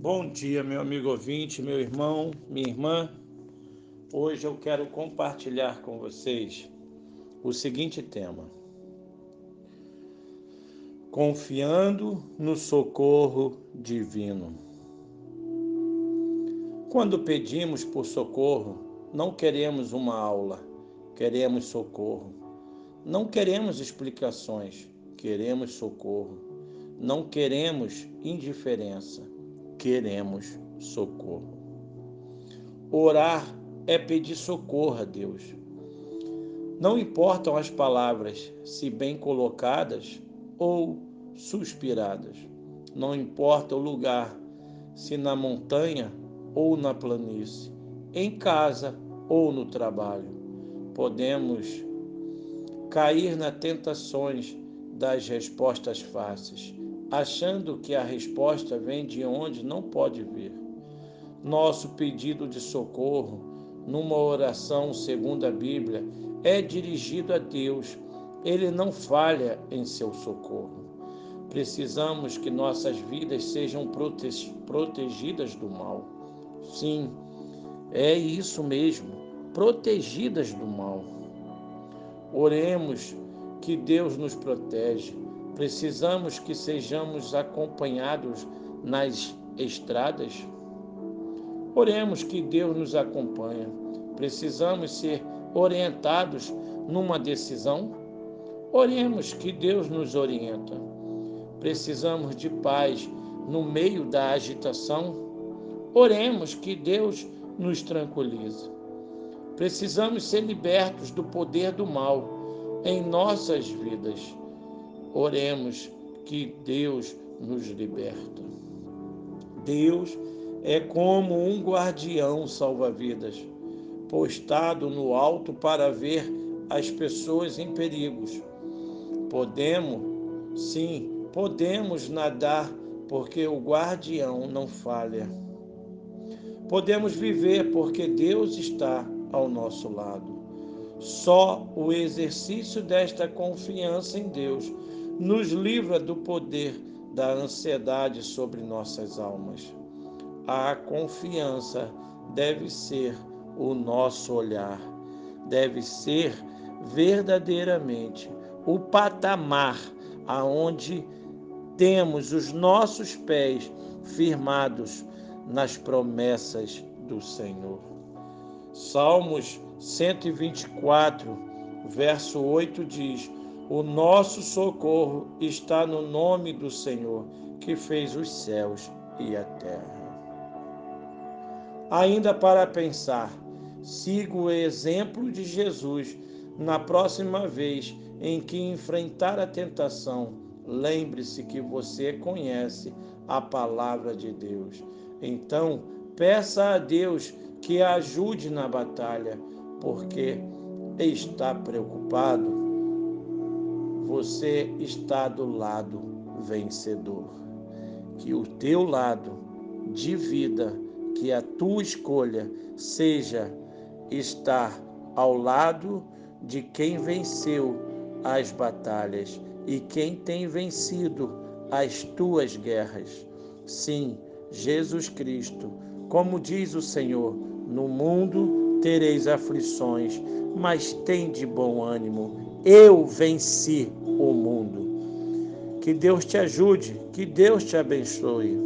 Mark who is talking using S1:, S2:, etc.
S1: Bom dia, meu amigo ouvinte, meu irmão, minha irmã. Hoje eu quero compartilhar com vocês o seguinte tema: Confiando no socorro divino. Quando pedimos por socorro, não queremos uma aula, queremos socorro. Não queremos explicações, queremos socorro. Não queremos indiferença queremos socorro. Orar é pedir socorro a Deus. Não importam as palavras, se bem colocadas ou suspiradas. Não importa o lugar, se na montanha ou na planície, em casa ou no trabalho. Podemos cair nas tentações das respostas fáceis achando que a resposta vem de onde não pode vir. Nosso pedido de socorro, numa oração segundo a Bíblia, é dirigido a Deus. Ele não falha em seu socorro. Precisamos que nossas vidas sejam prote protegidas do mal. Sim, é isso mesmo, protegidas do mal. Oremos que Deus nos protege Precisamos que sejamos acompanhados nas estradas. Oremos que Deus nos acompanhe. Precisamos ser orientados numa decisão. Oremos que Deus nos orienta. Precisamos de paz no meio da agitação. Oremos que Deus nos tranquilize. Precisamos ser libertos do poder do mal em nossas vidas. Oremos que Deus nos liberta. Deus é como um guardião salva-vidas, postado no alto para ver as pessoas em perigos. Podemos, sim, podemos nadar, porque o guardião não falha. Podemos viver porque Deus está ao nosso lado. Só o exercício desta confiança em Deus nos livra do poder da ansiedade sobre nossas almas. A confiança deve ser o nosso olhar, deve ser verdadeiramente o patamar aonde temos os nossos pés firmados nas promessas do Senhor. Salmos 124, verso 8 diz: o nosso socorro está no nome do Senhor, que fez os céus e a terra. Ainda para pensar, siga o exemplo de Jesus na próxima vez em que enfrentar a tentação. Lembre-se que você conhece a palavra de Deus. Então, peça a Deus que ajude na batalha, porque está preocupado você está do lado vencedor. Que o teu lado de vida, que a tua escolha seja estar ao lado de quem venceu as batalhas e quem tem vencido as tuas guerras. Sim, Jesus Cristo, como diz o Senhor, no mundo tereis aflições, mas tem de bom ânimo eu venci o mundo. Que Deus te ajude, que Deus te abençoe.